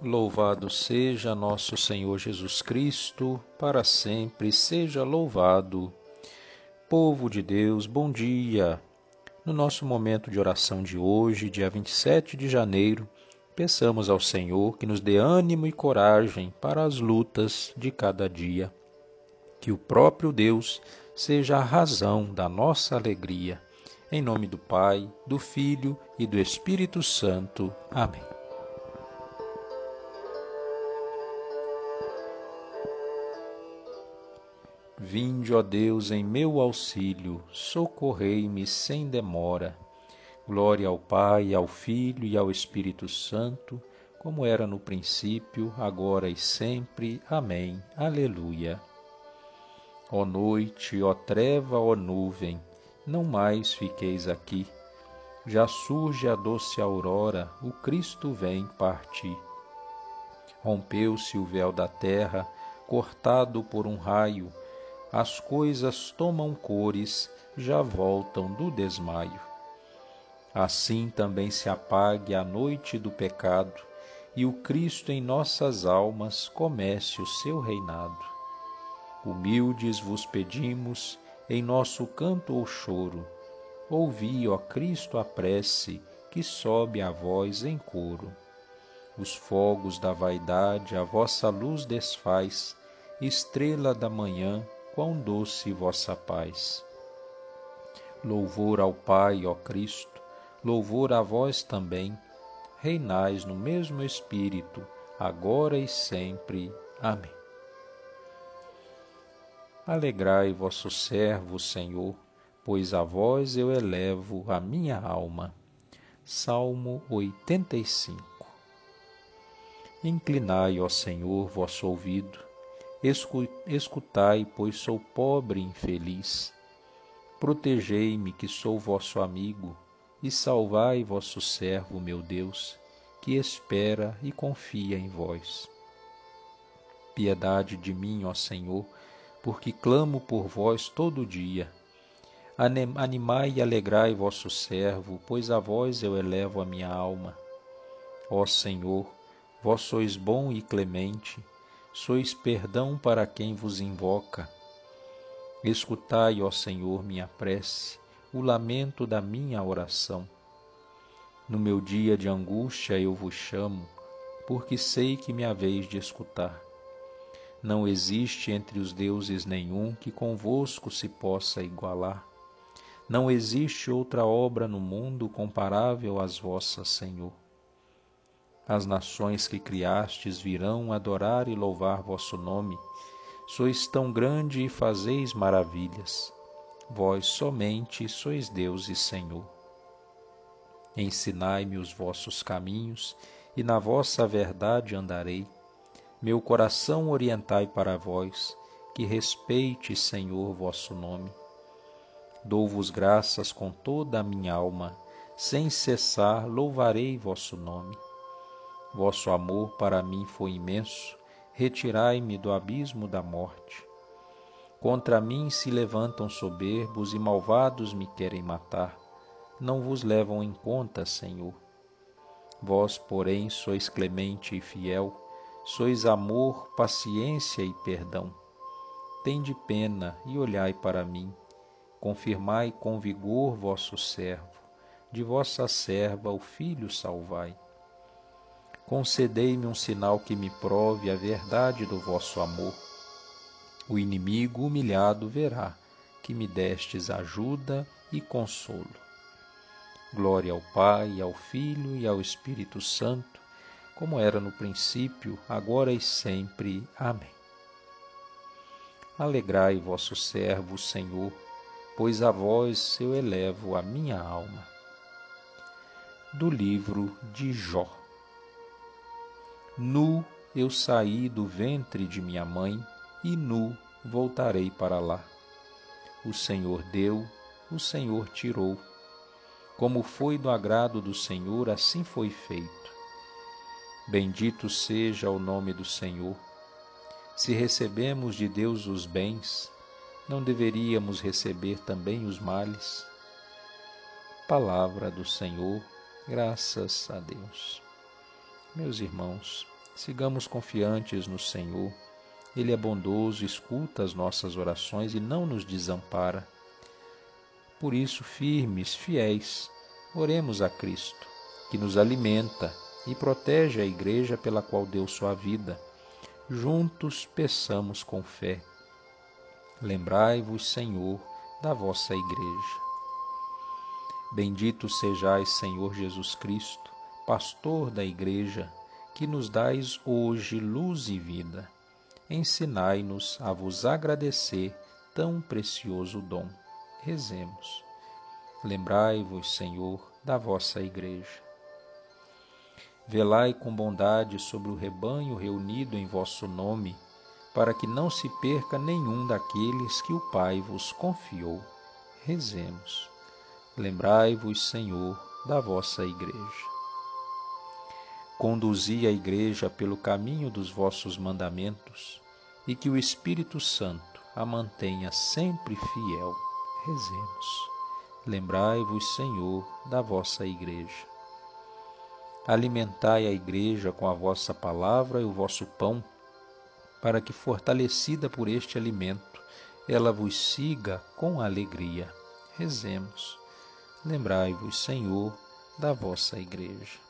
Louvado seja nosso Senhor Jesus Cristo, para sempre seja louvado. Povo de Deus, bom dia. No nosso momento de oração de hoje, dia 27 de janeiro, peçamos ao Senhor que nos dê ânimo e coragem para as lutas de cada dia. Que o próprio Deus seja a razão da nossa alegria. Em nome do Pai, do Filho e do Espírito Santo. Amém. Vinde, ó Deus, em meu auxílio, socorrei-me sem demora. Glória ao Pai, ao Filho e ao Espírito Santo, como era no princípio, agora e sempre. Amém. Aleluia. Ó noite, ó treva, ó nuvem, não mais fiqueis aqui. Já surge a doce aurora, o Cristo vem partir. Rompeu-se o véu da terra, cortado por um raio, as coisas tomam cores, já voltam do desmaio. Assim também se apague a noite do pecado, e o Cristo em nossas almas comece o seu reinado. Humildes vos pedimos, em nosso canto ou choro, ouvi, ó Cristo, a prece que sobe a vós em coro. Os fogos da vaidade a vossa luz desfaz, estrela da manhã, quão doce vossa paz. Louvor ao Pai, ó Cristo, louvor a vós também, reinais no mesmo Espírito, agora e sempre. Amém. Alegrai vosso servo, Senhor, pois a vós eu elevo a minha alma. Salmo 85 Inclinai, ó Senhor, vosso ouvido Escutai, pois sou pobre e infeliz. Protegei-me, que sou vosso amigo, e salvai vosso servo, meu Deus, que espera e confia em vós. Piedade de mim, ó Senhor, porque clamo por vós todo dia. Animai e alegrai vosso servo, pois a vós eu elevo a minha alma. Ó Senhor, vós sois bom e clemente, sois perdão para quem vos invoca. Escutai, ó Senhor, minha prece, o lamento da minha oração. No meu dia de angústia eu vos chamo, porque sei que me haveis de escutar. Não existe entre os deuses nenhum que convosco se possa igualar. Não existe outra obra no mundo comparável às vossas, Senhor. As nações que criastes virão adorar e louvar vosso nome. Sois tão grande e fazeis maravilhas. Vós somente sois Deus e Senhor. Ensinai-me os vossos caminhos, e na vossa verdade andarei. Meu coração orientai para vós, que respeite, Senhor, vosso nome. Dou-vos graças com toda a minha alma, sem cessar louvarei vosso nome Vosso amor para mim foi imenso, retirai-me do abismo da morte. Contra mim se levantam soberbos e malvados me querem matar. Não vos levam em conta, Senhor. Vós, porém, sois clemente e fiel, sois amor, paciência e perdão. Tende pena e olhai para mim. Confirmai com vigor vosso servo. De vossa serva o filho salvai concedei-me um sinal que me prove a verdade do vosso amor. O inimigo humilhado verá que me destes ajuda e consolo. Glória ao Pai, ao Filho e ao Espírito Santo, como era no princípio, agora e sempre. Amém. Alegrai vosso servo, Senhor, pois a vós eu elevo a minha alma. Do livro de Jó. Nu eu saí do ventre de minha mãe, e nu voltarei para lá. O Senhor deu, o Senhor tirou. Como foi do agrado do Senhor, assim foi feito. Bendito seja o nome do Senhor. Se recebemos de Deus os bens, não deveríamos receber também os males? Palavra do Senhor, graças a Deus. Meus irmãos, Sigamos confiantes no Senhor. Ele é bondoso, escuta as nossas orações e não nos desampara. Por isso, firmes, fiéis, oremos a Cristo, que nos alimenta e protege a Igreja pela qual deu sua vida. Juntos peçamos com fé. Lembrai-vos, Senhor, da vossa Igreja. Bendito sejais, Senhor Jesus Cristo, pastor da Igreja, que nos dais hoje luz e vida. Ensinai-nos a vos agradecer tão precioso dom. Rezemos. Lembrai-vos, Senhor, da vossa Igreja. Velai com bondade sobre o rebanho reunido em vosso nome, para que não se perca nenhum daqueles que o Pai vos confiou. Rezemos. Lembrai-vos, Senhor, da vossa Igreja. Conduzi a Igreja pelo caminho dos vossos mandamentos e que o Espírito Santo a mantenha sempre fiel. Rezemos. Lembrai-vos, Senhor, da vossa Igreja. Alimentai a Igreja com a vossa palavra e o vosso pão, para que, fortalecida por este alimento, ela vos siga com alegria. Rezemos. Lembrai-vos, Senhor, da vossa Igreja.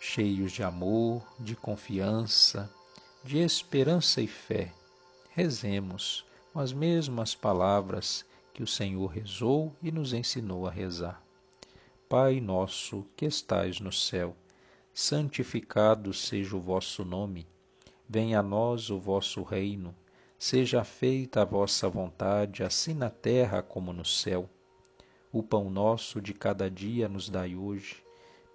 Cheios de amor, de confiança, de esperança e fé, rezemos com as mesmas palavras que o Senhor rezou e nos ensinou a rezar. Pai nosso que estais no céu, santificado seja o vosso nome. Venha a nós o vosso reino. Seja feita a vossa vontade, assim na terra como no céu. O pão nosso de cada dia nos dai hoje.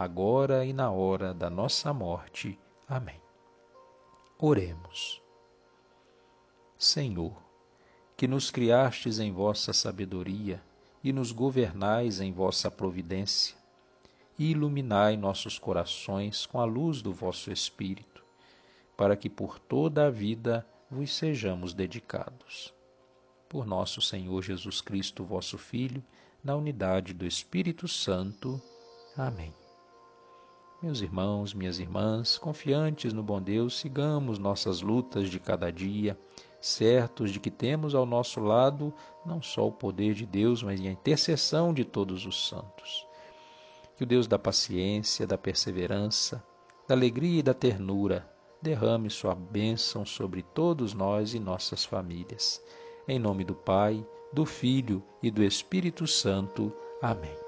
agora e na hora da nossa morte. Amém. Oremos. Senhor, que nos criastes em vossa sabedoria, e nos governais em vossa providência, e iluminai nossos corações com a luz do vosso Espírito, para que por toda a vida vos sejamos dedicados. Por nosso Senhor Jesus Cristo, vosso Filho, na unidade do Espírito Santo. Amém. Meus irmãos, minhas irmãs, confiantes no bom Deus, sigamos nossas lutas de cada dia certos de que temos ao nosso lado não só o poder de Deus, mas a intercessão de todos os santos. Que o Deus da paciência, da perseverança, da alegria e da ternura derrame sua bênção sobre todos nós e nossas famílias. Em nome do Pai, do Filho e do Espírito Santo. Amém.